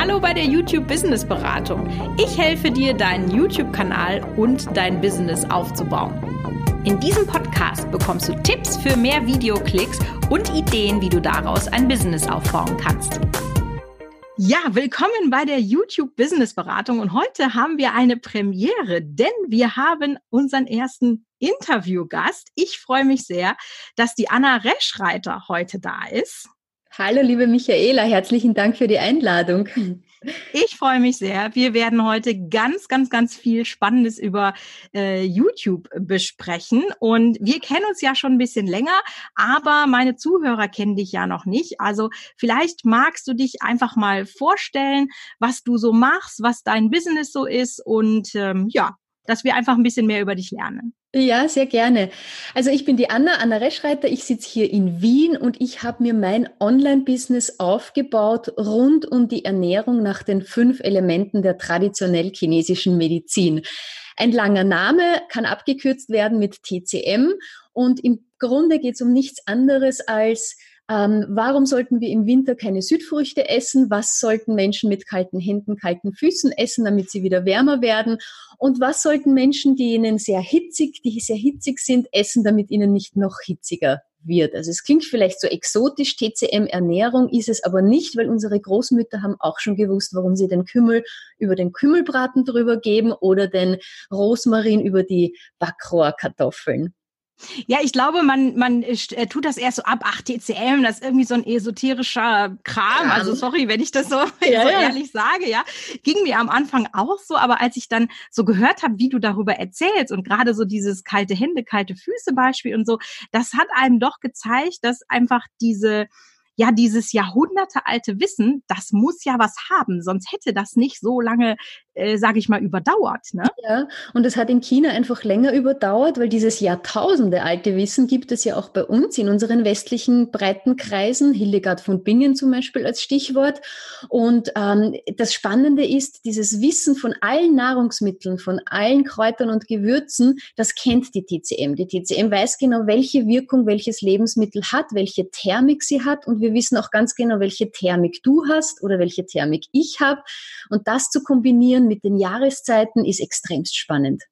Hallo bei der YouTube Business Beratung. Ich helfe dir, deinen YouTube-Kanal und dein Business aufzubauen. In diesem Podcast bekommst du Tipps für mehr Videoklicks und Ideen, wie du daraus ein Business aufbauen kannst. Ja, willkommen bei der YouTube Business Beratung und heute haben wir eine Premiere, denn wir haben unseren ersten Interviewgast. Ich freue mich sehr, dass die Anna Reschreiter heute da ist. Hallo, liebe Michaela, herzlichen Dank für die Einladung. Ich freue mich sehr. Wir werden heute ganz, ganz, ganz viel Spannendes über äh, YouTube besprechen. Und wir kennen uns ja schon ein bisschen länger, aber meine Zuhörer kennen dich ja noch nicht. Also vielleicht magst du dich einfach mal vorstellen, was du so machst, was dein Business so ist und ähm, ja, dass wir einfach ein bisschen mehr über dich lernen. Ja, sehr gerne. Also ich bin die Anna, Anna Reschreiter. Ich sitze hier in Wien und ich habe mir mein Online-Business aufgebaut rund um die Ernährung nach den fünf Elementen der traditionell chinesischen Medizin. Ein langer Name kann abgekürzt werden mit TCM und im Grunde geht es um nichts anderes als ähm, warum sollten wir im Winter keine Südfrüchte essen? Was sollten Menschen mit kalten Händen, kalten Füßen essen, damit sie wieder wärmer werden? Und was sollten Menschen, die ihnen sehr hitzig, die sehr hitzig sind, essen, damit ihnen nicht noch hitziger wird. Also es klingt vielleicht so exotisch, TCM Ernährung ist es aber nicht, weil unsere Großmütter haben auch schon gewusst, warum sie den Kümmel über den Kümmelbraten drüber geben oder den Rosmarin über die Backrohrkartoffeln. Ja, ich glaube, man, man äh, tut das erst so ab, ach, TCM, das ist irgendwie so ein esoterischer Kram. Ja. Also sorry, wenn ich das so, ja, so ja. ehrlich sage, ja. Ging mir am Anfang auch so, aber als ich dann so gehört habe, wie du darüber erzählst und gerade so dieses kalte Hände, kalte Füße Beispiel und so, das hat einem doch gezeigt, dass einfach diese ja, dieses jahrhundertealte Wissen, das muss ja was haben, sonst hätte das nicht so lange, äh, sage ich mal, überdauert. Ne? Ja, und es hat in China einfach länger überdauert, weil dieses jahrtausendealte Wissen gibt es ja auch bei uns in unseren westlichen Breitenkreisen, Hildegard von Bingen zum Beispiel als Stichwort. Und ähm, das Spannende ist, dieses Wissen von allen Nahrungsmitteln, von allen Kräutern und Gewürzen, das kennt die TCM. Die TCM weiß genau, welche Wirkung welches Lebensmittel hat, welche Thermik sie hat und wir wissen auch ganz genau, welche Thermik du hast oder welche Thermik ich habe. Und das zu kombinieren mit den Jahreszeiten ist extremst spannend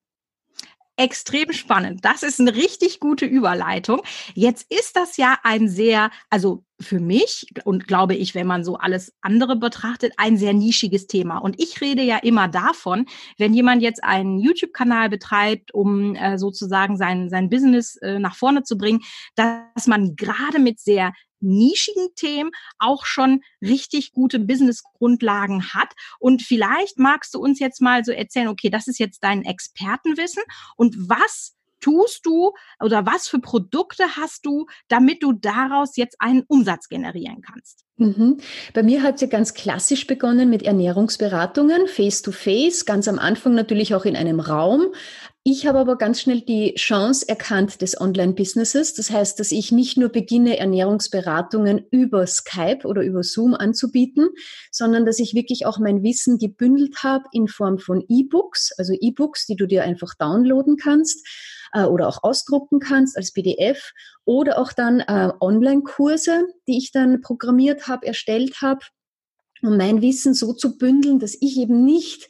extrem spannend. Das ist eine richtig gute Überleitung. Jetzt ist das ja ein sehr, also für mich und glaube ich, wenn man so alles andere betrachtet, ein sehr nischiges Thema. Und ich rede ja immer davon, wenn jemand jetzt einen YouTube-Kanal betreibt, um äh, sozusagen sein, sein Business äh, nach vorne zu bringen, dass man gerade mit sehr nischigen Themen auch schon richtig gute Business-Grundlagen hat. Und vielleicht magst du uns jetzt mal so erzählen, okay, das ist jetzt dein Expertenwissen und was tust du oder was für Produkte hast du, damit du daraus jetzt einen Umsatz generieren kannst? Mhm. Bei mir hat ja ganz klassisch begonnen mit Ernährungsberatungen, face-to-face, -face, ganz am Anfang natürlich auch in einem Raum. Ich habe aber ganz schnell die Chance erkannt des Online-Businesses. Das heißt, dass ich nicht nur beginne, Ernährungsberatungen über Skype oder über Zoom anzubieten, sondern dass ich wirklich auch mein Wissen gebündelt habe in Form von E-Books, also E-Books, die du dir einfach downloaden kannst äh, oder auch ausdrucken kannst als PDF oder auch dann äh, Online-Kurse, die ich dann programmiert habe, erstellt habe, um mein Wissen so zu bündeln, dass ich eben nicht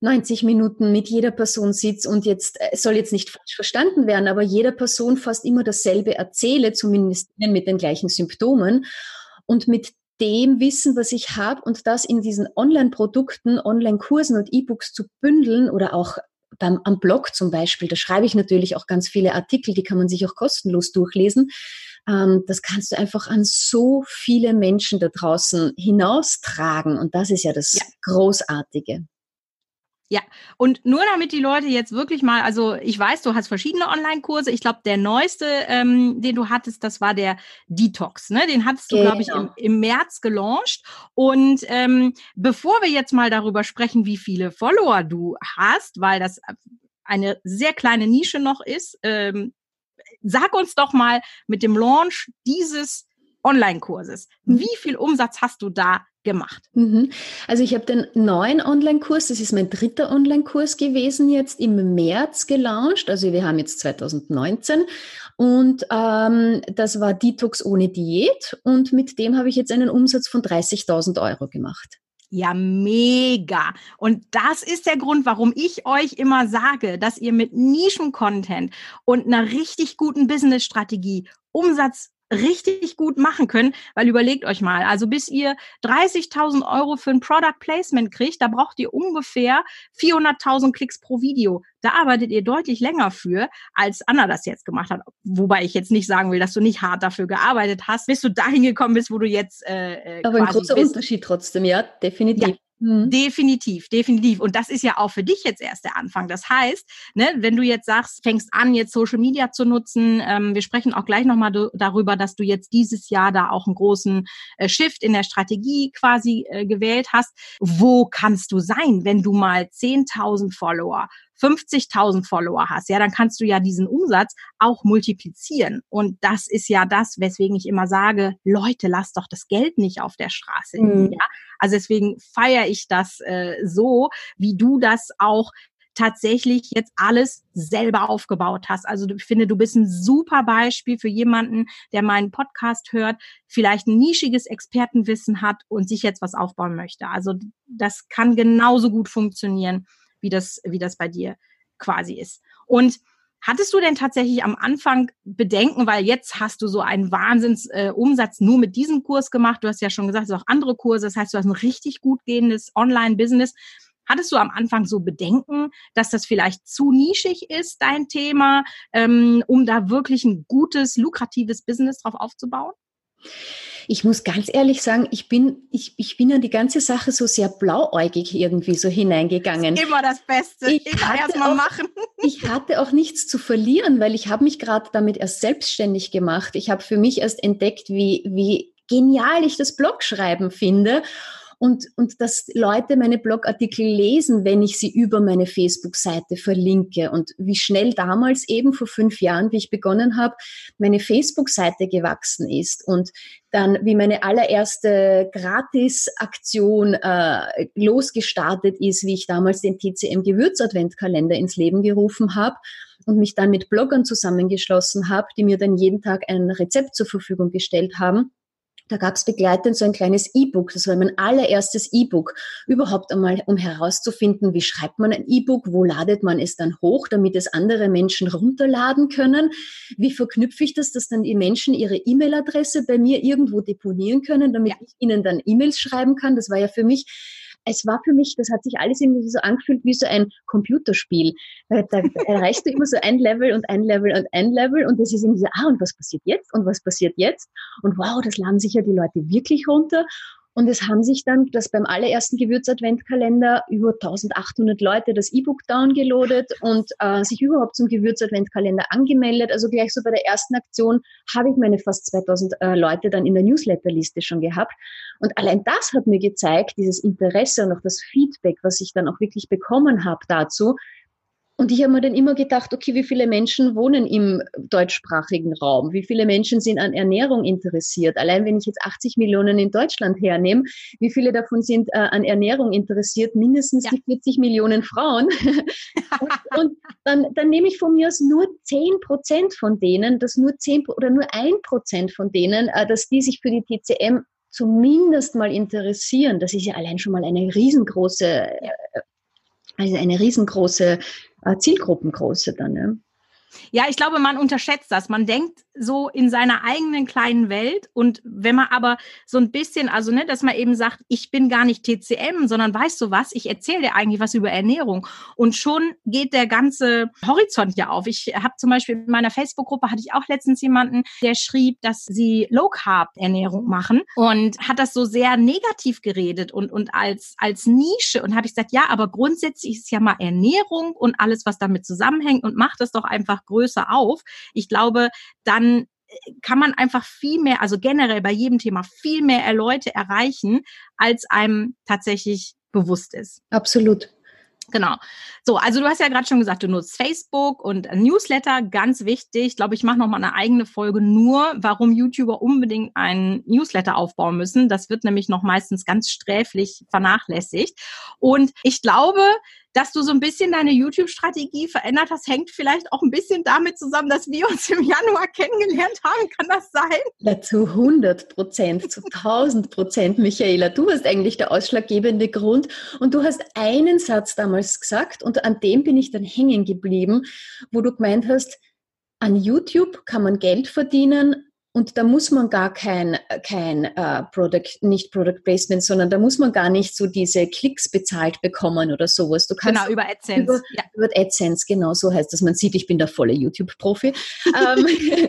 90 Minuten mit jeder Person sitze und jetzt es soll jetzt nicht falsch verstanden werden, aber jeder Person fast immer dasselbe erzähle, zumindest mit den gleichen Symptomen. Und mit dem Wissen, was ich habe und das in diesen Online-Produkten, Online-Kursen und E-Books zu bündeln oder auch beim, am Blog zum Beispiel, da schreibe ich natürlich auch ganz viele Artikel, die kann man sich auch kostenlos durchlesen. Ähm, das kannst du einfach an so viele Menschen da draußen hinaustragen. Und das ist ja das ja. Großartige. Ja, und nur damit die Leute jetzt wirklich mal, also ich weiß, du hast verschiedene Online-Kurse. Ich glaube, der neueste, ähm, den du hattest, das war der Detox. Ne? Den hattest du, genau. glaube ich, im, im, März gelauncht. Und ähm, bevor wir jetzt mal darüber sprechen, wie viele Follower du hast, weil das eine sehr kleine Nische noch ist, ähm, sag uns doch mal mit dem Launch dieses Online-Kurses, mhm. wie viel Umsatz hast du da gemacht? Mhm. Also ich habe den neuen Online-Kurs, das ist mein dritter Online-Kurs gewesen, jetzt im März gelauncht. Also wir haben jetzt 2019 und ähm, das war Detox ohne Diät und mit dem habe ich jetzt einen Umsatz von 30.000 Euro gemacht. Ja, mega. Und das ist der Grund, warum ich euch immer sage, dass ihr mit Nischen-Content und einer richtig guten Business-Strategie Umsatz richtig gut machen können, weil überlegt euch mal, also bis ihr 30.000 Euro für ein Product Placement kriegt, da braucht ihr ungefähr 400.000 Klicks pro Video. Da arbeitet ihr deutlich länger für, als Anna das jetzt gemacht hat. Wobei ich jetzt nicht sagen will, dass du nicht hart dafür gearbeitet hast, bis du dahin gekommen bist, wo du jetzt. Äh, äh Aber ein großer bist. Unterschied trotzdem, ja, definitiv. Ja. Mhm. Definitiv, definitiv. Und das ist ja auch für dich jetzt erst der Anfang. Das heißt, ne, wenn du jetzt sagst, fängst an, jetzt Social Media zu nutzen, ähm, wir sprechen auch gleich nochmal darüber, dass du jetzt dieses Jahr da auch einen großen äh, Shift in der Strategie quasi äh, gewählt hast. Wo kannst du sein, wenn du mal 10.000 Follower 50.000 Follower hast, ja, dann kannst du ja diesen Umsatz auch multiplizieren. Und das ist ja das, weswegen ich immer sage, Leute, lasst doch das Geld nicht auf der Straße. Mhm. Ja? Also deswegen feiere ich das äh, so, wie du das auch tatsächlich jetzt alles selber aufgebaut hast. Also ich finde, du bist ein super Beispiel für jemanden, der meinen Podcast hört, vielleicht ein nischiges Expertenwissen hat und sich jetzt was aufbauen möchte. Also das kann genauso gut funktionieren wie das, wie das bei dir quasi ist. Und Hattest du denn tatsächlich am Anfang Bedenken, weil jetzt hast du so einen Wahnsinnsumsatz äh, nur mit diesem Kurs gemacht? Du hast ja schon gesagt, es sind auch andere Kurse. Das heißt, du hast ein richtig gut gehendes Online-Business. Hattest du am Anfang so Bedenken, dass das vielleicht zu nischig ist, dein Thema, ähm, um da wirklich ein gutes, lukratives Business drauf aufzubauen? Ich muss ganz ehrlich sagen, ich bin, ich, ich bin an die ganze Sache so sehr blauäugig irgendwie so hineingegangen. Immer das Beste. Ich Immer erstmal machen. Ich hatte auch nichts zu verlieren, weil ich habe mich gerade damit erst selbstständig gemacht. Ich habe für mich erst entdeckt, wie, wie genial ich das Blogschreiben finde und, und dass Leute meine Blogartikel lesen, wenn ich sie über meine Facebook-Seite verlinke. Und wie schnell damals eben vor fünf Jahren, wie ich begonnen habe, meine Facebook-Seite gewachsen ist und dann wie meine allererste Gratis-Aktion äh, losgestartet ist, wie ich damals den TCM Gewürz-Adventkalender ins Leben gerufen habe und mich dann mit Bloggern zusammengeschlossen habe, die mir dann jeden Tag ein Rezept zur Verfügung gestellt haben da gab es begleitend so ein kleines E-Book. Das war mein allererstes E-Book. Überhaupt einmal, um herauszufinden, wie schreibt man ein E-Book, wo ladet man es dann hoch, damit es andere Menschen runterladen können. Wie verknüpfe ich das, dass dann die Menschen ihre E-Mail-Adresse bei mir irgendwo deponieren können, damit ja. ich ihnen dann E-Mails schreiben kann. Das war ja für mich es war für mich, das hat sich alles irgendwie so angefühlt wie so ein Computerspiel. Da, da erreichst du immer so ein Level und ein Level und ein Level und das ist irgendwie so, ah, und was passiert jetzt? Und was passiert jetzt? Und wow, das laden sich ja die Leute wirklich runter. Und es haben sich dann, das beim allerersten Gewürz-Adventkalender über 1800 Leute das E-Book downgeloadet und äh, sich überhaupt zum Gewürz-Adventkalender angemeldet. Also gleich so bei der ersten Aktion habe ich meine fast 2000 äh, Leute dann in der Newsletterliste schon gehabt. Und allein das hat mir gezeigt, dieses Interesse und auch das Feedback, was ich dann auch wirklich bekommen habe dazu, und ich habe mir dann immer gedacht, okay, wie viele Menschen wohnen im deutschsprachigen Raum? Wie viele Menschen sind an Ernährung interessiert? Allein wenn ich jetzt 80 Millionen in Deutschland hernehme, wie viele davon sind äh, an Ernährung interessiert? Mindestens ja. die 40 Millionen Frauen. und, und dann, dann nehme ich von mir aus nur 10 Prozent von denen, dass nur 10 oder nur ein Prozent von denen, äh, dass die sich für die TCM zumindest mal interessieren. Das ist ja allein schon mal eine riesengroße, äh, also eine riesengroße äh, Zielgruppengröße dann. Ne? Ja, ich glaube, man unterschätzt das. Man denkt so in seiner eigenen kleinen Welt und wenn man aber so ein bisschen, also ne, dass man eben sagt, ich bin gar nicht TCM, sondern weißt du was, ich erzähle dir eigentlich was über Ernährung und schon geht der ganze Horizont ja auf. Ich habe zum Beispiel in meiner Facebook-Gruppe hatte ich auch letztens jemanden, der schrieb, dass sie Low Carb Ernährung machen und hat das so sehr negativ geredet und und als als Nische und habe ich gesagt, ja, aber grundsätzlich ist ja mal Ernährung und alles, was damit zusammenhängt und macht das doch einfach größer auf. Ich glaube, dann äh, kann man einfach viel mehr, also generell bei jedem Thema viel mehr Leute erreichen, als einem tatsächlich bewusst ist. Absolut. Genau. So, also du hast ja gerade schon gesagt, du nutzt Facebook und Newsletter, ganz wichtig. Ich glaube, ich mache noch mal eine eigene Folge nur, warum YouTuber unbedingt einen Newsletter aufbauen müssen. Das wird nämlich noch meistens ganz sträflich vernachlässigt. Und ich glaube, dass du so ein bisschen deine YouTube-Strategie verändert hast, hängt vielleicht auch ein bisschen damit zusammen, dass wir uns im Januar kennengelernt haben. Kann das sein? Ja, zu 100 Prozent, zu 1000 Prozent, Michaela. Du warst eigentlich der ausschlaggebende Grund und du hast einen Satz damals gesagt und an dem bin ich dann hängen geblieben, wo du gemeint hast, an YouTube kann man Geld verdienen, und da muss man gar kein, kein äh, Product, nicht Product Placement, sondern da muss man gar nicht so diese Klicks bezahlt bekommen oder sowas. Du kannst genau, über AdSense. Über, ja. über AdSense, genau so heißt das. Man sieht, ich bin der volle YouTube-Profi. ähm,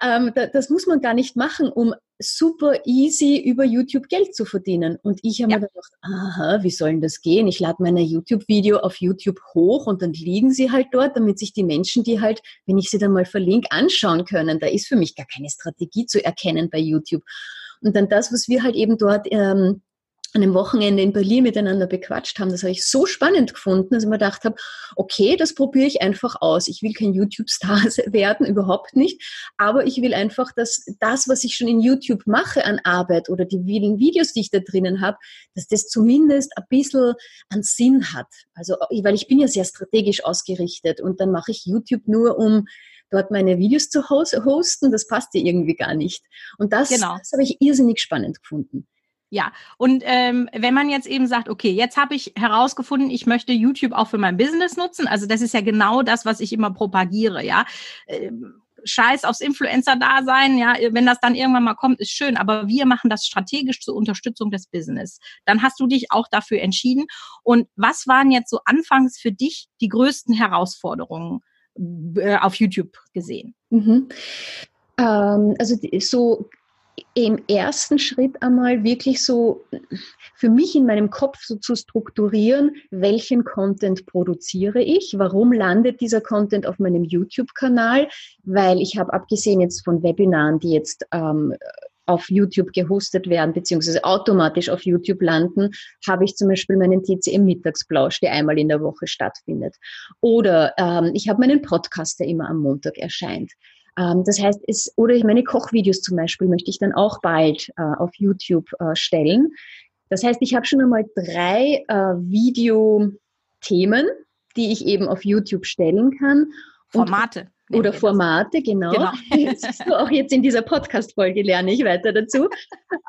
ähm, da, das muss man gar nicht machen, um super easy über YouTube Geld zu verdienen. Und ich habe ja. mir gedacht, aha, wie soll denn das gehen? Ich lade meine YouTube-Video auf YouTube hoch und dann liegen sie halt dort, damit sich die Menschen, die halt, wenn ich sie dann mal verlinke, anschauen können. Da ist für mich gar keine Strategie zu erkennen bei YouTube. Und dann das, was wir halt eben dort ähm, an einem Wochenende in Berlin miteinander bequatscht haben. Das habe ich so spannend gefunden, dass ich mir gedacht habe, okay, das probiere ich einfach aus. Ich will kein YouTube-Star werden, überhaupt nicht. Aber ich will einfach, dass das, was ich schon in YouTube mache an Arbeit oder die vielen Videos, die ich da drinnen habe, dass das zumindest ein bisschen an Sinn hat. Also, weil ich bin ja sehr strategisch ausgerichtet und dann mache ich YouTube nur, um dort meine Videos zu hosten. Das passt ja irgendwie gar nicht. Und das, genau. das habe ich irrsinnig spannend gefunden. Ja, und ähm, wenn man jetzt eben sagt, okay, jetzt habe ich herausgefunden, ich möchte YouTube auch für mein Business nutzen, also das ist ja genau das, was ich immer propagiere, ja. Ähm, Scheiß aufs Influencer-Dasein, ja, wenn das dann irgendwann mal kommt, ist schön, aber wir machen das strategisch zur Unterstützung des Business. Dann hast du dich auch dafür entschieden. Und was waren jetzt so anfangs für dich die größten Herausforderungen äh, auf YouTube gesehen? Mhm. Ähm, also so im ersten Schritt einmal wirklich so für mich in meinem Kopf so zu strukturieren, welchen Content produziere ich, warum landet dieser Content auf meinem YouTube-Kanal, weil ich habe abgesehen jetzt von Webinaren, die jetzt ähm, auf YouTube gehostet werden, beziehungsweise automatisch auf YouTube landen, habe ich zum Beispiel meinen TCM Mittagsplausch, der einmal in der Woche stattfindet. Oder ähm, ich habe meinen Podcast, der immer am Montag erscheint. Ähm, das heißt, es, oder meine Kochvideos zum Beispiel möchte ich dann auch bald äh, auf YouTube äh, stellen. Das heißt, ich habe schon einmal drei äh, Videothemen, die ich eben auf YouTube stellen kann. Formate. Und, oder Formate, genau. genau. Siehst du, auch jetzt in dieser Podcast-Folge lerne ich weiter dazu.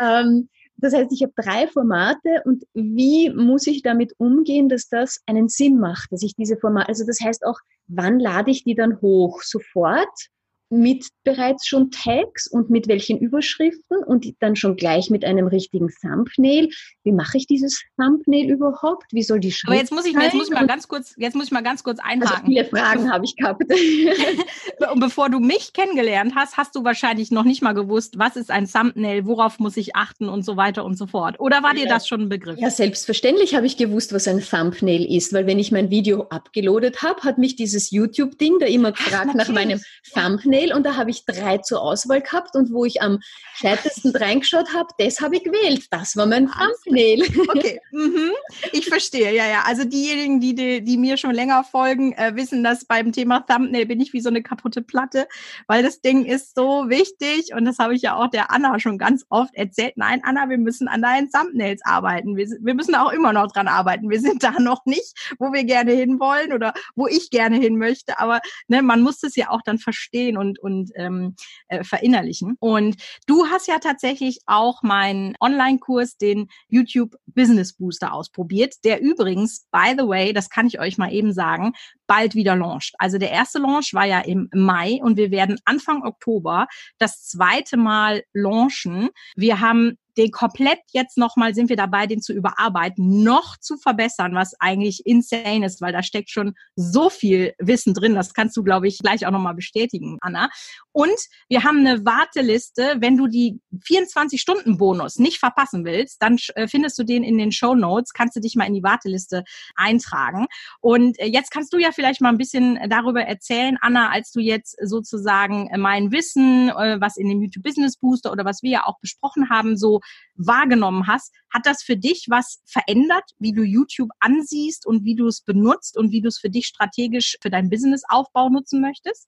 ähm, das heißt, ich habe drei Formate und wie muss ich damit umgehen, dass das einen Sinn macht, dass ich diese Formate, also das heißt auch, wann lade ich die dann hoch? Sofort? Mit bereits schon Tags und mit welchen Überschriften und dann schon gleich mit einem richtigen Thumbnail. Wie mache ich dieses Thumbnail überhaupt? Wie soll die Schrift Aber jetzt muss ich, jetzt muss ich mal ganz kurz, jetzt muss ich mal ganz kurz also einhaken. Also viele Fragen habe ich gehabt. und bevor du mich kennengelernt hast, hast du wahrscheinlich noch nicht mal gewusst, was ist ein Thumbnail, worauf muss ich achten und so weiter und so fort. Oder war dir das schon ein Begriff? Ja, selbstverständlich habe ich gewusst, was ein Thumbnail ist, weil wenn ich mein Video abgeloadet habe, hat mich dieses YouTube-Ding da immer gefragt Ach, nach meinem Thumbnail Thumbnail und da habe ich drei zur Auswahl gehabt und wo ich am scheitesten reingeschaut habe, das habe ich gewählt. Das war mein Thumbnail. Okay, mhm. Ich verstehe, ja, ja. Also diejenigen, die, die, die mir schon länger folgen, äh, wissen, dass beim Thema Thumbnail bin ich wie so eine kaputte Platte, weil das Ding ist so wichtig und das habe ich ja auch der Anna schon ganz oft erzählt. Nein, Anna, wir müssen an deinen Thumbnails arbeiten. Wir, wir müssen auch immer noch dran arbeiten. Wir sind da noch nicht, wo wir gerne hinwollen oder wo ich gerne hin möchte, aber ne, man muss es ja auch dann verstehen und und, und ähm, äh, verinnerlichen. Und du hast ja tatsächlich auch meinen Online-Kurs, den YouTube Business Booster ausprobiert, der übrigens, by the way, das kann ich euch mal eben sagen, bald wieder launcht. Also der erste Launch war ja im Mai und wir werden Anfang Oktober das zweite Mal launchen. Wir haben den komplett jetzt nochmal sind wir dabei, den zu überarbeiten, noch zu verbessern, was eigentlich insane ist, weil da steckt schon so viel Wissen drin. Das kannst du, glaube ich, gleich auch nochmal bestätigen, Anna. Und wir haben eine Warteliste. Wenn du die 24-Stunden-Bonus nicht verpassen willst, dann äh, findest du den in den Show Notes. Kannst du dich mal in die Warteliste eintragen. Und äh, jetzt kannst du ja vielleicht mal ein bisschen darüber erzählen, Anna, als du jetzt sozusagen mein Wissen, äh, was in dem YouTube Business Booster oder was wir ja auch besprochen haben, so wahrgenommen hast. Hat das für dich was verändert, wie du YouTube ansiehst und wie du es benutzt und wie du es für dich strategisch für deinen Businessaufbau nutzen möchtest?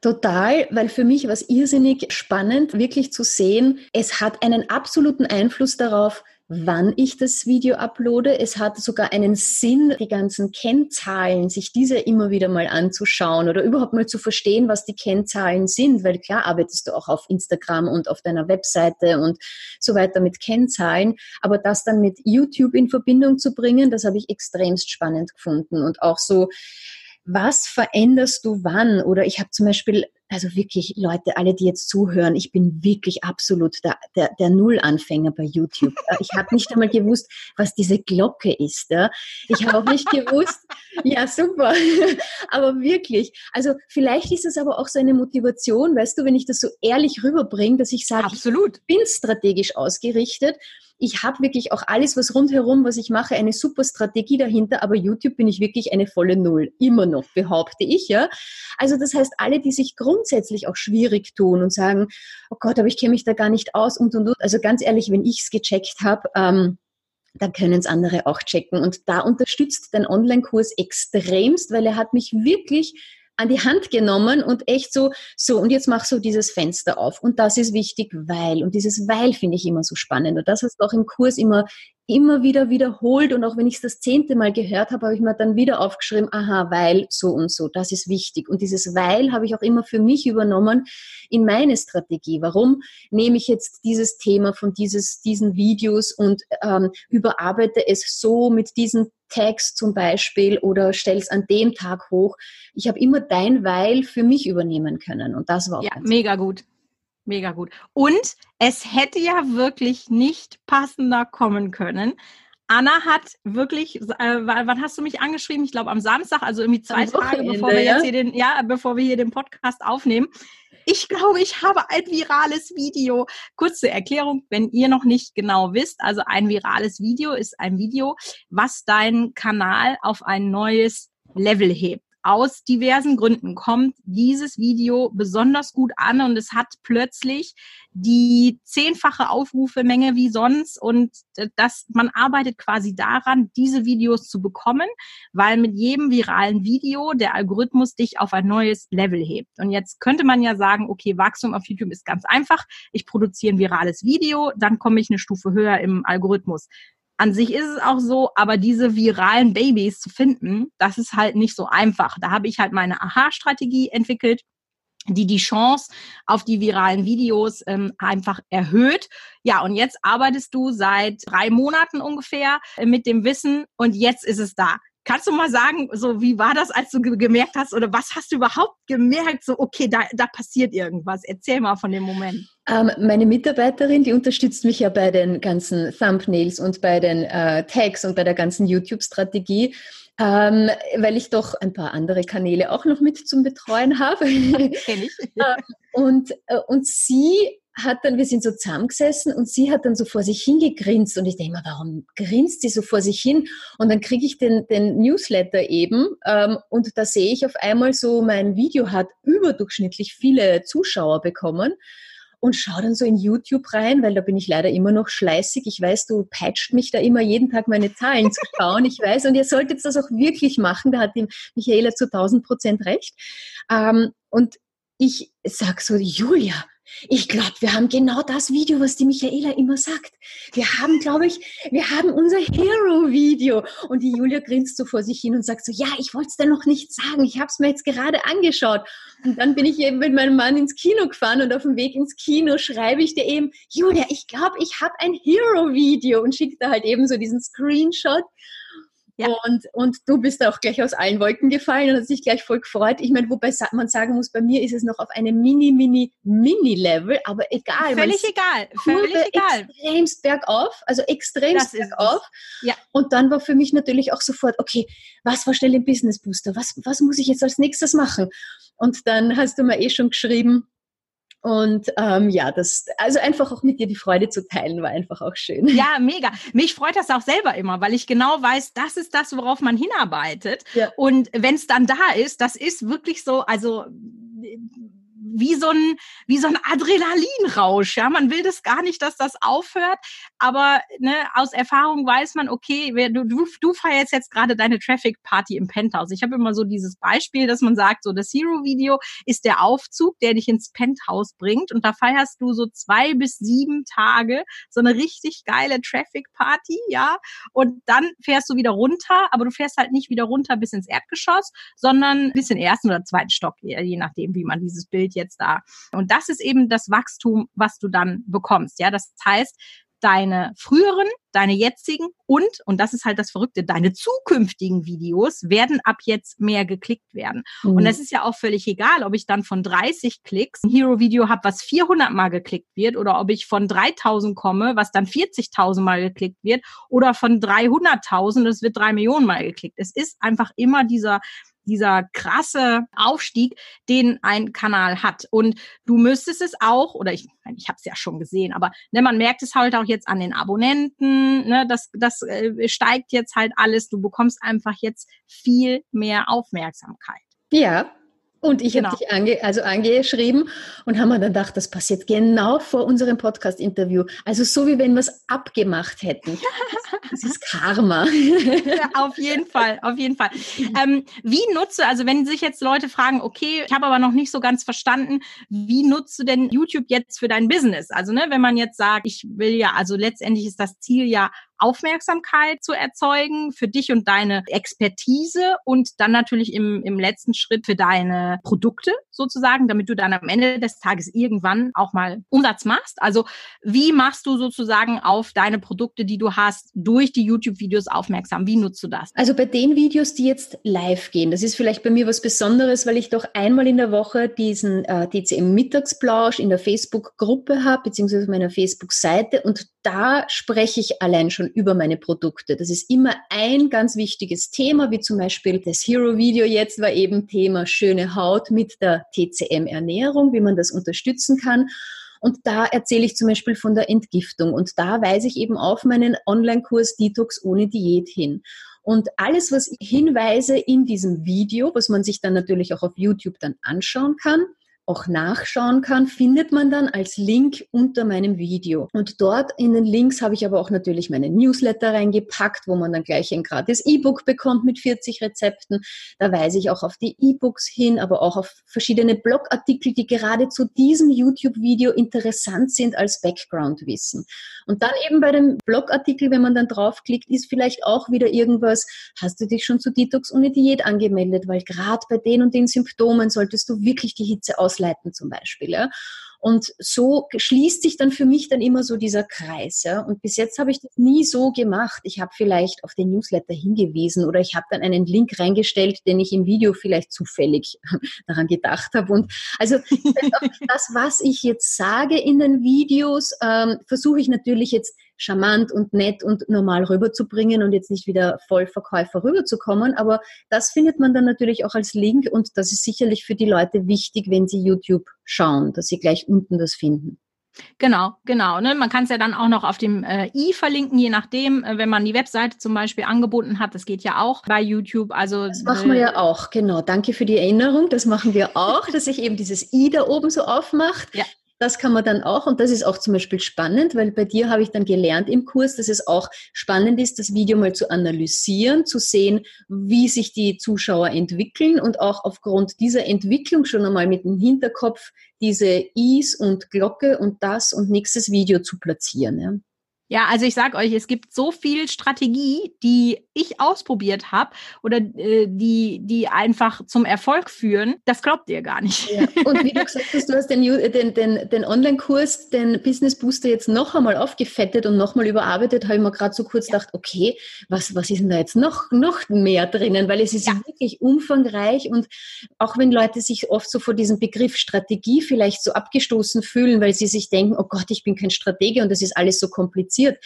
Total, weil für mich war es irrsinnig spannend, wirklich zu sehen, es hat einen absoluten Einfluss darauf, wann ich das Video uploade. Es hat sogar einen Sinn, die ganzen Kennzahlen, sich diese immer wieder mal anzuschauen oder überhaupt mal zu verstehen, was die Kennzahlen sind, weil klar arbeitest du auch auf Instagram und auf deiner Webseite und so weiter mit Kennzahlen, aber das dann mit YouTube in Verbindung zu bringen, das habe ich extremst spannend gefunden und auch so was veränderst du wann? Oder ich habe zum Beispiel, also wirklich Leute, alle, die jetzt zuhören, ich bin wirklich absolut der, der, der Nullanfänger bei YouTube. Ich habe nicht einmal gewusst, was diese Glocke ist. Ja. Ich habe auch nicht gewusst, ja super, aber wirklich. Also vielleicht ist es aber auch so eine Motivation, weißt du, wenn ich das so ehrlich rüberbringe, dass ich sage, ich bin strategisch ausgerichtet ich habe wirklich auch alles, was rundherum, was ich mache, eine super Strategie dahinter, aber YouTube bin ich wirklich eine volle Null. Immer noch, behaupte ich, ja. Also das heißt, alle, die sich grundsätzlich auch schwierig tun und sagen, oh Gott, aber ich kenne mich da gar nicht aus und und und. Also ganz ehrlich, wenn ich es gecheckt habe, ähm, dann können es andere auch checken. Und da unterstützt dein Online-Kurs extremst, weil er hat mich wirklich an die Hand genommen und echt so, so, und jetzt mach so dieses Fenster auf. Und das ist wichtig, weil. Und dieses Weil finde ich immer so spannend. Und das hast du auch im Kurs immer immer wieder wiederholt und auch wenn ich es das zehnte Mal gehört habe, habe ich mir dann wieder aufgeschrieben, aha, weil so und so, das ist wichtig. Und dieses weil habe ich auch immer für mich übernommen in meine Strategie. Warum nehme ich jetzt dieses Thema von dieses, diesen Videos und ähm, überarbeite es so mit diesen Tags zum Beispiel oder stelle es an dem Tag hoch. Ich habe immer dein Weil für mich übernehmen können und das war auch ja, mega gut. Mega gut. Und es hätte ja wirklich nicht passender kommen können. Anna hat wirklich, äh, wann hast du mich angeschrieben? Ich glaube am Samstag, also irgendwie zwei Tage, bevor wir jetzt hier den, ja, bevor wir hier den Podcast aufnehmen. Ich glaube, ich habe ein virales Video. Kurze Erklärung, wenn ihr noch nicht genau wisst, also ein virales Video ist ein Video, was deinen Kanal auf ein neues Level hebt aus diversen Gründen kommt dieses Video besonders gut an und es hat plötzlich die zehnfache Aufrufemenge wie sonst und das, man arbeitet quasi daran, diese Videos zu bekommen, weil mit jedem viralen Video der Algorithmus dich auf ein neues Level hebt. Und jetzt könnte man ja sagen, okay, Wachstum auf YouTube ist ganz einfach. Ich produziere ein virales Video, dann komme ich eine Stufe höher im Algorithmus an sich ist es auch so, aber diese viralen Babys zu finden, das ist halt nicht so einfach. Da habe ich halt meine Aha-Strategie entwickelt die die Chance auf die viralen Videos ähm, einfach erhöht. Ja, und jetzt arbeitest du seit drei Monaten ungefähr äh, mit dem Wissen und jetzt ist es da. Kannst du mal sagen, so wie war das, als du gemerkt hast oder was hast du überhaupt gemerkt, so okay, da, da passiert irgendwas? Erzähl mal von dem Moment. Ähm, meine Mitarbeiterin, die unterstützt mich ja bei den ganzen Thumbnails und bei den äh, Tags und bei der ganzen YouTube-Strategie. Ähm, weil ich doch ein paar andere Kanäle auch noch mit zum Betreuen habe. Kenn ich. Ähm, und, äh, und sie hat dann, wir sind so zusammengesessen und sie hat dann so vor sich hingegrinst und ich denke mir, warum grinst sie so vor sich hin? Und dann kriege ich den, den Newsletter eben ähm, und da sehe ich auf einmal so, mein Video hat überdurchschnittlich viele Zuschauer bekommen und schaue dann so in YouTube rein, weil da bin ich leider immer noch schleißig. Ich weiß, du peitscht mich da immer jeden Tag meine Zahlen zu schauen. Ich weiß, und ihr solltet das auch wirklich machen. Da hat die Michaela zu 1000 Prozent recht. Ähm, und ich sag so, Julia, ich glaube, wir haben genau das Video, was die Michaela immer sagt. Wir haben, glaube ich, wir haben unser Hero-Video. Und die Julia grinst so vor sich hin und sagt so, ja, ich wollte es dir noch nicht sagen. Ich habe es mir jetzt gerade angeschaut. Und dann bin ich eben mit meinem Mann ins Kino gefahren und auf dem Weg ins Kino schreibe ich dir eben, Julia, ich glaube, ich habe ein Hero-Video und schicke da halt eben so diesen Screenshot. Ja. Und, und du bist auch gleich aus allen Wolken gefallen und hast dich gleich voll gefreut. Ich meine, wobei man sagen muss, bei mir ist es noch auf einem mini, mini, mini Level, aber egal. Völlig egal, völlig egal. Extremst bergauf, also extremst bergauf. Ja. Und dann war für mich natürlich auch sofort, okay, was war schnell im Business Booster? Was, was muss ich jetzt als nächstes machen? Und dann hast du mir eh schon geschrieben, und ähm, ja, das, also einfach auch mit dir die Freude zu teilen, war einfach auch schön. Ja, mega. Mich freut das auch selber immer, weil ich genau weiß, das ist das, worauf man hinarbeitet. Ja. Und wenn es dann da ist, das ist wirklich so, also wie so ein, wie so ein Adrenalinrausch. Ja, man will das gar nicht, dass das aufhört. Aber ne, aus Erfahrung weiß man, okay, du, du, du feierst jetzt gerade deine Traffic Party im Penthouse. Ich habe immer so dieses Beispiel, dass man sagt, so das Hero-Video ist der Aufzug, der dich ins Penthouse bringt. Und da feierst du so zwei bis sieben Tage so eine richtig geile Traffic Party, ja. Und dann fährst du wieder runter, aber du fährst halt nicht wieder runter bis ins Erdgeschoss, sondern bis in den ersten oder zweiten Stock, je nachdem, wie man dieses Bild jetzt da. Und das ist eben das Wachstum, was du dann bekommst. Ja, das heißt, deine früheren, deine jetzigen und, und das ist halt das Verrückte, deine zukünftigen Videos werden ab jetzt mehr geklickt werden. Mhm. Und das ist ja auch völlig egal, ob ich dann von 30 Klicks ein Hero-Video habe, was 400 mal geklickt wird oder ob ich von 3000 komme, was dann 40.000 mal geklickt wird oder von 300.000, das wird drei Millionen mal geklickt. Es ist einfach immer dieser dieser krasse Aufstieg, den ein Kanal hat. Und du müsstest es auch, oder ich, ich habe es ja schon gesehen, aber ne, man merkt es halt auch jetzt an den Abonnenten, ne, das, das äh, steigt jetzt halt alles. Du bekommst einfach jetzt viel mehr Aufmerksamkeit. Ja, und ich genau. habe dich ange, also angeschrieben und haben mir dann gedacht, das passiert genau vor unserem Podcast-Interview. Also so wie wenn wir es abgemacht hätten. Das ist Karma. Ja, auf jeden Fall, auf jeden Fall. Ähm, wie nutze, also wenn sich jetzt Leute fragen, okay, ich habe aber noch nicht so ganz verstanden, wie nutzt du denn YouTube jetzt für dein Business? Also ne, wenn man jetzt sagt, ich will ja, also letztendlich ist das Ziel ja Aufmerksamkeit zu erzeugen für dich und deine Expertise und dann natürlich im, im letzten Schritt für deine Produkte sozusagen, damit du dann am Ende des Tages irgendwann auch mal Umsatz machst. Also wie machst du sozusagen auf deine Produkte, die du hast, durch die YouTube-Videos aufmerksam? Wie nutzt du das? Also bei den Videos, die jetzt live gehen, das ist vielleicht bei mir was Besonderes, weil ich doch einmal in der Woche diesen äh, DCM Mittagsplausch in der Facebook-Gruppe habe, beziehungsweise auf meiner Facebook-Seite und da spreche ich allein schon über meine Produkte. Das ist immer ein ganz wichtiges Thema, wie zum Beispiel das Hero-Video jetzt war eben Thema schöne Haut mit der TCM-Ernährung, wie man das unterstützen kann. Und da erzähle ich zum Beispiel von der Entgiftung. Und da weise ich eben auf meinen Online-Kurs Detox ohne Diät hin. Und alles, was ich hinweise in diesem Video, was man sich dann natürlich auch auf YouTube dann anschauen kann, auch nachschauen kann, findet man dann als Link unter meinem Video. Und dort in den Links habe ich aber auch natürlich meine Newsletter reingepackt, wo man dann gleich ein gratis E-Book bekommt mit 40 Rezepten. Da weise ich auch auf die E-Books hin, aber auch auf verschiedene Blogartikel, die gerade zu diesem YouTube-Video interessant sind als Background-Wissen. Und dann eben bei dem Blogartikel, wenn man dann draufklickt, ist vielleicht auch wieder irgendwas, hast du dich schon zu Detox ohne Diät angemeldet, weil gerade bei den und den Symptomen solltest du wirklich die Hitze aus ausleiten zum Beispiel. Ja? Und so schließt sich dann für mich dann immer so dieser Kreis. Ja? Und bis jetzt habe ich das nie so gemacht. Ich habe vielleicht auf den Newsletter hingewiesen oder ich habe dann einen Link reingestellt, den ich im Video vielleicht zufällig daran gedacht habe. Und also das, was ich jetzt sage in den Videos, ähm, versuche ich natürlich jetzt charmant und nett und normal rüberzubringen und jetzt nicht wieder Vollverkäufer rüberzukommen. Aber das findet man dann natürlich auch als Link und das ist sicherlich für die Leute wichtig, wenn sie YouTube schauen, dass sie gleich unten das finden. Genau, genau. Ne? Man kann es ja dann auch noch auf dem äh, i verlinken, je nachdem, äh, wenn man die Webseite zum Beispiel angeboten hat. Das geht ja auch bei YouTube. Also das machen wir ja auch, genau. Danke für die Erinnerung. Das machen wir auch, dass sich eben dieses i da oben so aufmacht. Ja. Das kann man dann auch, und das ist auch zum Beispiel spannend, weil bei dir habe ich dann gelernt im Kurs, dass es auch spannend ist, das Video mal zu analysieren, zu sehen, wie sich die Zuschauer entwickeln und auch aufgrund dieser Entwicklung schon einmal mit dem Hinterkopf diese Is und Glocke und das und nächstes Video zu platzieren. Ja. Ja, also ich sage euch, es gibt so viel Strategie, die ich ausprobiert habe oder äh, die, die einfach zum Erfolg führen. Das glaubt ihr gar nicht. Ja. Und wie du gesagt hast, du hast den, den, den, den Online-Kurs, den Business Booster jetzt noch einmal aufgefettet und noch mal überarbeitet, habe ich mir gerade so kurz ja. gedacht, okay, was, was ist denn da jetzt noch, noch mehr drinnen? Weil es ist ja. wirklich umfangreich und auch wenn Leute sich oft so vor diesem Begriff Strategie vielleicht so abgestoßen fühlen, weil sie sich denken, oh Gott, ich bin kein Stratege und das ist alles so kompliziert kompliziert.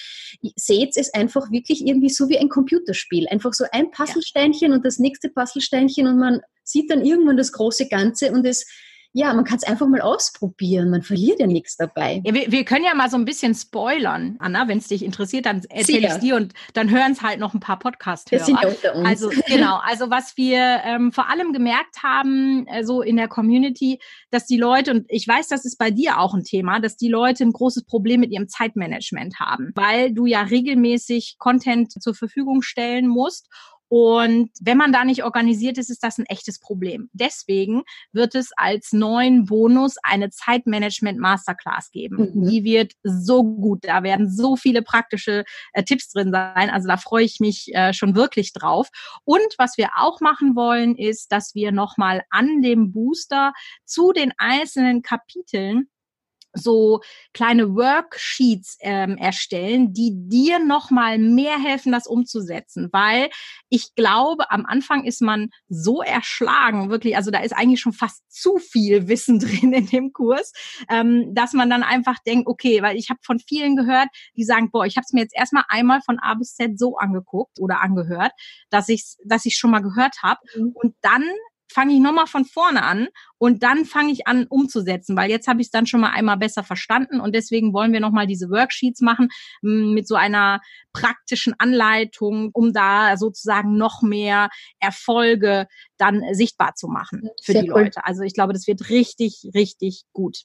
Seht es einfach wirklich irgendwie so wie ein Computerspiel. Einfach so ein Puzzlesteinchen ja. und das nächste Puzzlesteinchen und man sieht dann irgendwann das große Ganze und es ja, man kann es einfach mal ausprobieren. Man verliert ja nichts dabei. Ja, wir, wir, können ja mal so ein bisschen spoilern, Anna, wenn es dich interessiert, dann erzähle ich es dir und dann hören es halt noch ein paar Podcast-Hörer. sind ja unter uns. Also genau, also was wir ähm, vor allem gemerkt haben, äh, so in der Community, dass die Leute, und ich weiß, das ist bei dir auch ein Thema, dass die Leute ein großes Problem mit ihrem Zeitmanagement haben, weil du ja regelmäßig Content zur Verfügung stellen musst und wenn man da nicht organisiert ist, ist das ein echtes Problem. Deswegen wird es als neuen Bonus eine Zeitmanagement Masterclass geben. Mhm. Die wird so gut. Da werden so viele praktische äh, Tipps drin sein. Also da freue ich mich äh, schon wirklich drauf. Und was wir auch machen wollen, ist, dass wir nochmal an dem Booster zu den einzelnen Kapiteln so kleine Worksheets ähm, erstellen, die dir nochmal mehr helfen, das umzusetzen. Weil ich glaube, am Anfang ist man so erschlagen, wirklich, also da ist eigentlich schon fast zu viel Wissen drin in dem Kurs, ähm, dass man dann einfach denkt, okay, weil ich habe von vielen gehört, die sagen, boah, ich habe es mir jetzt erstmal einmal von A bis Z so angeguckt oder angehört, dass ich dass ich schon mal gehört habe. Mhm. Und dann fange ich nochmal von vorne an und dann fange ich an umzusetzen, weil jetzt habe ich es dann schon mal einmal besser verstanden und deswegen wollen wir nochmal diese Worksheets machen mm, mit so einer praktischen Anleitung, um da sozusagen noch mehr Erfolge dann sichtbar zu machen für Sehr die cool. Leute. Also ich glaube, das wird richtig, richtig gut.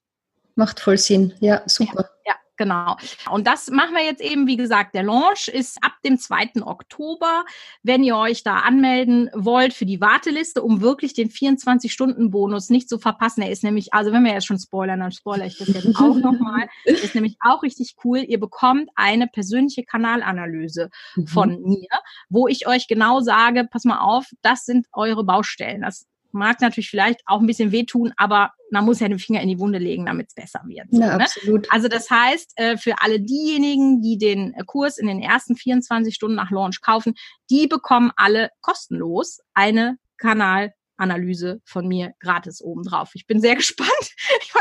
Macht voll Sinn. Ja, super. Ja, ja. Genau. Und das machen wir jetzt eben, wie gesagt, der Launch ist ab dem 2. Oktober. Wenn ihr euch da anmelden wollt für die Warteliste, um wirklich den 24-Stunden-Bonus nicht zu verpassen. Er ist nämlich, also wenn wir jetzt schon spoilern, dann spoilere ich das jetzt auch nochmal. Ist nämlich auch richtig cool. Ihr bekommt eine persönliche Kanalanalyse mhm. von mir, wo ich euch genau sage, pass mal auf, das sind eure Baustellen. Das mag natürlich vielleicht auch ein bisschen wehtun, aber man muss ja den Finger in die Wunde legen, damit es besser wird. So, ja, ne? absolut. Also das heißt, äh, für alle diejenigen, die den Kurs in den ersten 24 Stunden nach Launch kaufen, die bekommen alle kostenlos eine Kanalanalyse von mir gratis obendrauf. Ich bin sehr gespannt.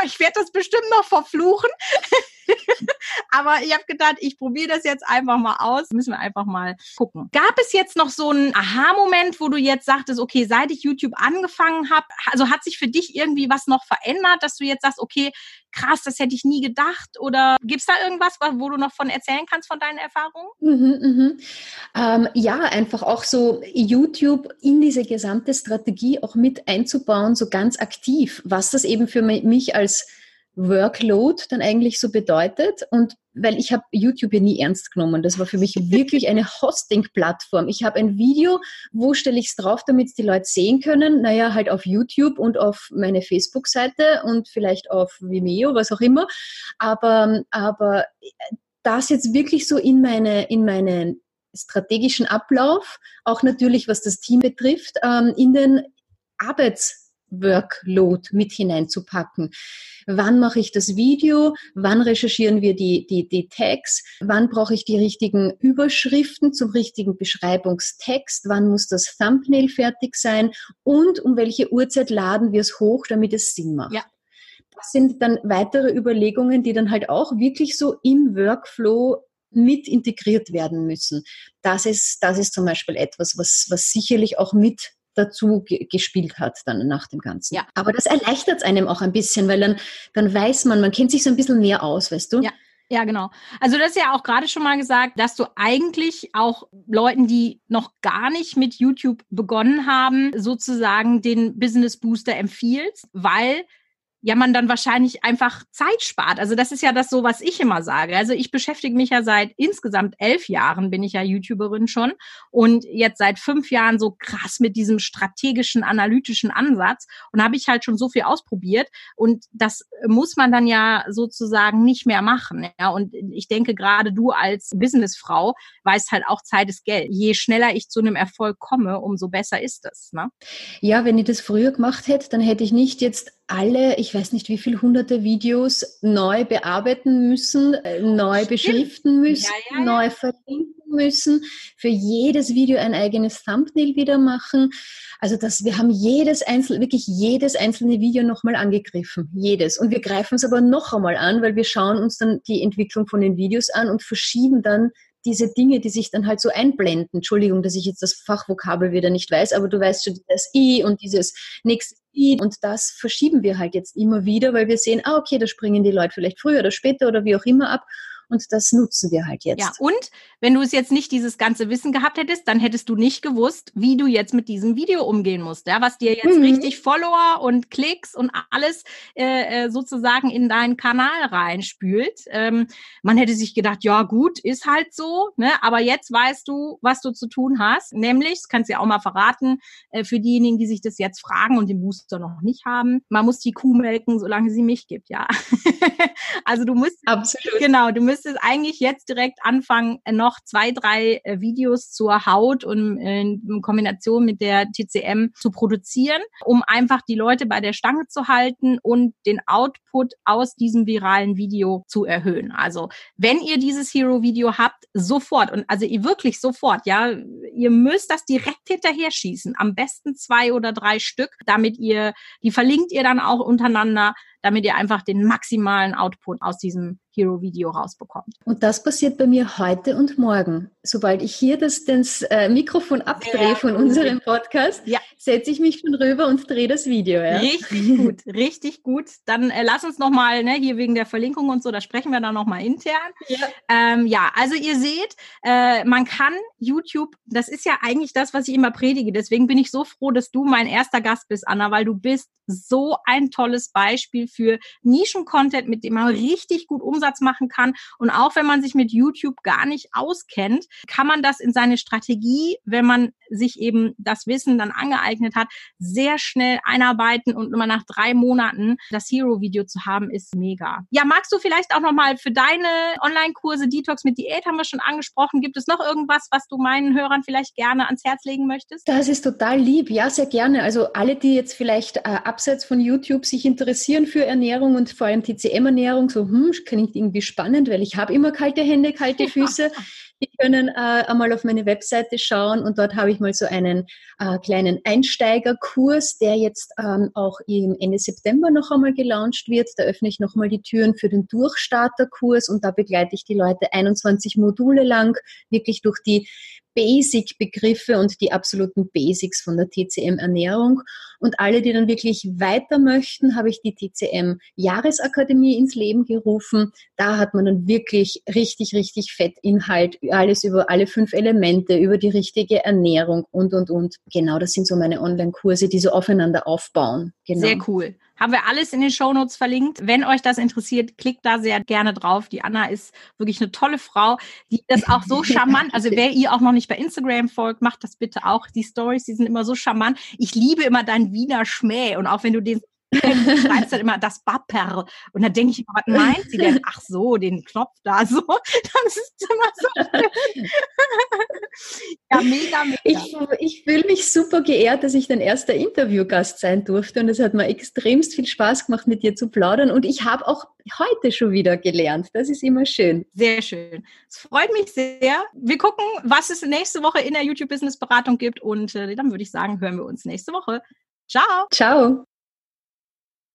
Ich werde das bestimmt noch verfluchen. Aber ich habe gedacht, ich probiere das jetzt einfach mal aus. Müssen wir einfach mal gucken. Gab es jetzt noch so einen Aha-Moment, wo du jetzt sagtest, okay, seit ich YouTube angefangen habe, also hat sich für dich irgendwie was noch verändert, dass du jetzt sagst, okay, krass, das hätte ich nie gedacht? Oder gibt es da irgendwas, wo du noch von erzählen kannst von deinen Erfahrungen? Mhm, mhm. Ähm, ja, einfach auch so YouTube in diese gesamte Strategie auch mit einzubauen, so ganz aktiv, was das eben für mich als Workload dann eigentlich so bedeutet. Und weil ich habe YouTube ja nie ernst genommen. Das war für mich wirklich eine Hosting-Plattform. Ich habe ein Video, wo stelle ich es drauf, damit die Leute sehen können? Naja, halt auf YouTube und auf meine Facebook-Seite und vielleicht auf Vimeo, was auch immer. Aber, aber das jetzt wirklich so in meine, in meinen strategischen Ablauf, auch natürlich was das Team betrifft, ähm, in den Arbeits Workload mit hineinzupacken. Wann mache ich das Video? Wann recherchieren wir die, die, die Tags? Wann brauche ich die richtigen Überschriften zum richtigen Beschreibungstext? Wann muss das Thumbnail fertig sein? Und um welche Uhrzeit laden wir es hoch, damit es Sinn macht? Ja. Das sind dann weitere Überlegungen, die dann halt auch wirklich so im Workflow mit integriert werden müssen. Das ist, das ist zum Beispiel etwas, was, was sicherlich auch mit dazu gespielt hat dann nach dem Ganzen. Ja. Aber das erleichtert es einem auch ein bisschen, weil dann, dann weiß man, man kennt sich so ein bisschen mehr aus, weißt du? Ja. Ja, genau. Also das ist ja auch gerade schon mal gesagt, dass du eigentlich auch Leuten, die noch gar nicht mit YouTube begonnen haben, sozusagen den Business Booster empfiehlst, weil ja man dann wahrscheinlich einfach Zeit spart. Also das ist ja das so, was ich immer sage. Also ich beschäftige mich ja seit insgesamt elf Jahren, bin ich ja YouTuberin schon und jetzt seit fünf Jahren so krass mit diesem strategischen, analytischen Ansatz und habe ich halt schon so viel ausprobiert und das muss man dann ja sozusagen nicht mehr machen. Ja, und ich denke gerade du als Businessfrau weißt halt auch Zeit ist Geld. Je schneller ich zu einem Erfolg komme, umso besser ist es. Ne? Ja, wenn ich das früher gemacht hätte, dann hätte ich nicht jetzt alle, ich weiß nicht wie viele hunderte Videos neu bearbeiten müssen, äh, neu Stimmt. beschriften müssen, ja, ja, ja. neu verlinken müssen, für jedes Video ein eigenes Thumbnail wieder machen. Also das, wir haben jedes einzelne, wirklich jedes einzelne Video nochmal angegriffen. Jedes. Und wir greifen es aber noch einmal an, weil wir schauen uns dann die Entwicklung von den Videos an und verschieben dann diese Dinge, die sich dann halt so einblenden. Entschuldigung, dass ich jetzt das Fachvokabel wieder nicht weiß, aber du weißt schon, das I und dieses nächste I und das verschieben wir halt jetzt immer wieder, weil wir sehen, ah, okay, da springen die Leute vielleicht früher oder später oder wie auch immer ab und das nutzen wir halt jetzt. Ja, und wenn du es jetzt nicht dieses ganze Wissen gehabt hättest, dann hättest du nicht gewusst, wie du jetzt mit diesem Video umgehen musst, ja, was dir jetzt mhm. richtig Follower und Klicks und alles äh, äh, sozusagen in deinen Kanal reinspült. Ähm, man hätte sich gedacht, ja gut, ist halt so, ne? aber jetzt weißt du, was du zu tun hast, nämlich, das kannst du ja auch mal verraten, äh, für diejenigen, die sich das jetzt fragen und den Booster noch nicht haben, man muss die Kuh melken, solange sie Milch gibt, ja. also du musst, Absolut. genau, du musst müsstest eigentlich jetzt direkt anfangen, äh, noch zwei, drei äh, Videos zur Haut und äh, in Kombination mit der TCM zu produzieren, um einfach die Leute bei der Stange zu halten und den Output aus diesem viralen Video zu erhöhen. Also wenn ihr dieses Hero-Video habt, sofort und also ihr wirklich sofort, ja, ihr müsst das direkt hinterher schießen. Am besten zwei oder drei Stück, damit ihr, die verlinkt ihr dann auch untereinander, damit ihr einfach den maximalen Output aus diesem Hero-Video rausbekommt. Und das passiert bei mir heute und morgen. Sobald ich hier das, das äh, Mikrofon abdrehe ja, von unserem Podcast, ja. setze ich mich schon rüber und drehe das Video. Ja? Richtig gut, richtig gut. Dann äh, lass uns nochmal, ne, hier wegen der Verlinkung und so, da sprechen wir dann nochmal intern. Ja. Ähm, ja, also ihr seht, äh, man kann YouTube, das ist ja eigentlich das, was ich immer predige. Deswegen bin ich so froh, dass du mein erster Gast bist, Anna, weil du bist so ein tolles Beispiel für Nischen-Content, mit dem man richtig gut Umsatz machen kann. Und auch wenn man sich mit YouTube gar nicht auskennt, kann man das in seine Strategie, wenn man sich eben das Wissen dann angeeignet hat, sehr schnell einarbeiten und immer nach drei Monaten das Hero-Video zu haben, ist mega. Ja, magst du vielleicht auch nochmal für deine Online-Kurse Detox mit Diät haben wir schon angesprochen. Gibt es noch irgendwas, was du meinen Hörern vielleicht gerne ans Herz legen möchtest? Das ist total lieb. Ja, sehr gerne. Also alle, die jetzt vielleicht äh, abseits von YouTube sich interessieren für Ernährung und vor allem TCM-Ernährung, so, hm, klingt irgendwie spannend, weil ich habe immer kalte Hände, kalte Füße. Die können äh, einmal auf meine Webseite schauen und dort habe ich mal so einen äh, kleinen Einsteigerkurs, der jetzt ähm, auch im Ende September noch einmal gelauncht wird. Da öffne ich noch mal die Türen für den Durchstarterkurs und da begleite ich die Leute 21 Module lang wirklich durch die Basic-Begriffe und die absoluten Basics von der TCM-Ernährung. Und alle, die dann wirklich weiter möchten, habe ich die TCM-Jahresakademie ins Leben gerufen. Da hat man dann wirklich richtig, richtig Fettinhalt, alles über alle fünf Elemente, über die richtige Ernährung und, und, und. Genau, das sind so meine Online-Kurse, die so aufeinander aufbauen. Genau. Sehr cool. Haben wir alles in den Shownotes verlinkt. Wenn euch das interessiert, klickt da sehr gerne drauf. Die Anna ist wirklich eine tolle Frau, die das auch so charmant, also wer ihr auch noch nicht bei Instagram folgt, macht das bitte auch. Die Stories, die sind immer so charmant. Ich liebe immer deinen Wiener Schmäh und auch wenn du den du schreibst dann immer das Bapper. Und dann denke ich, was meint sie denn? Ach so, den Knopf da so. Das ist immer so. ja, mega, mega. Ich, ich fühle mich super geehrt, dass ich dein erster Interviewgast sein durfte. Und es hat mir extremst viel Spaß gemacht, mit dir zu plaudern. Und ich habe auch heute schon wieder gelernt. Das ist immer schön. Sehr schön. Es freut mich sehr. Wir gucken, was es nächste Woche in der YouTube-Business-Beratung gibt. Und äh, dann würde ich sagen, hören wir uns nächste Woche. Ciao. Ciao.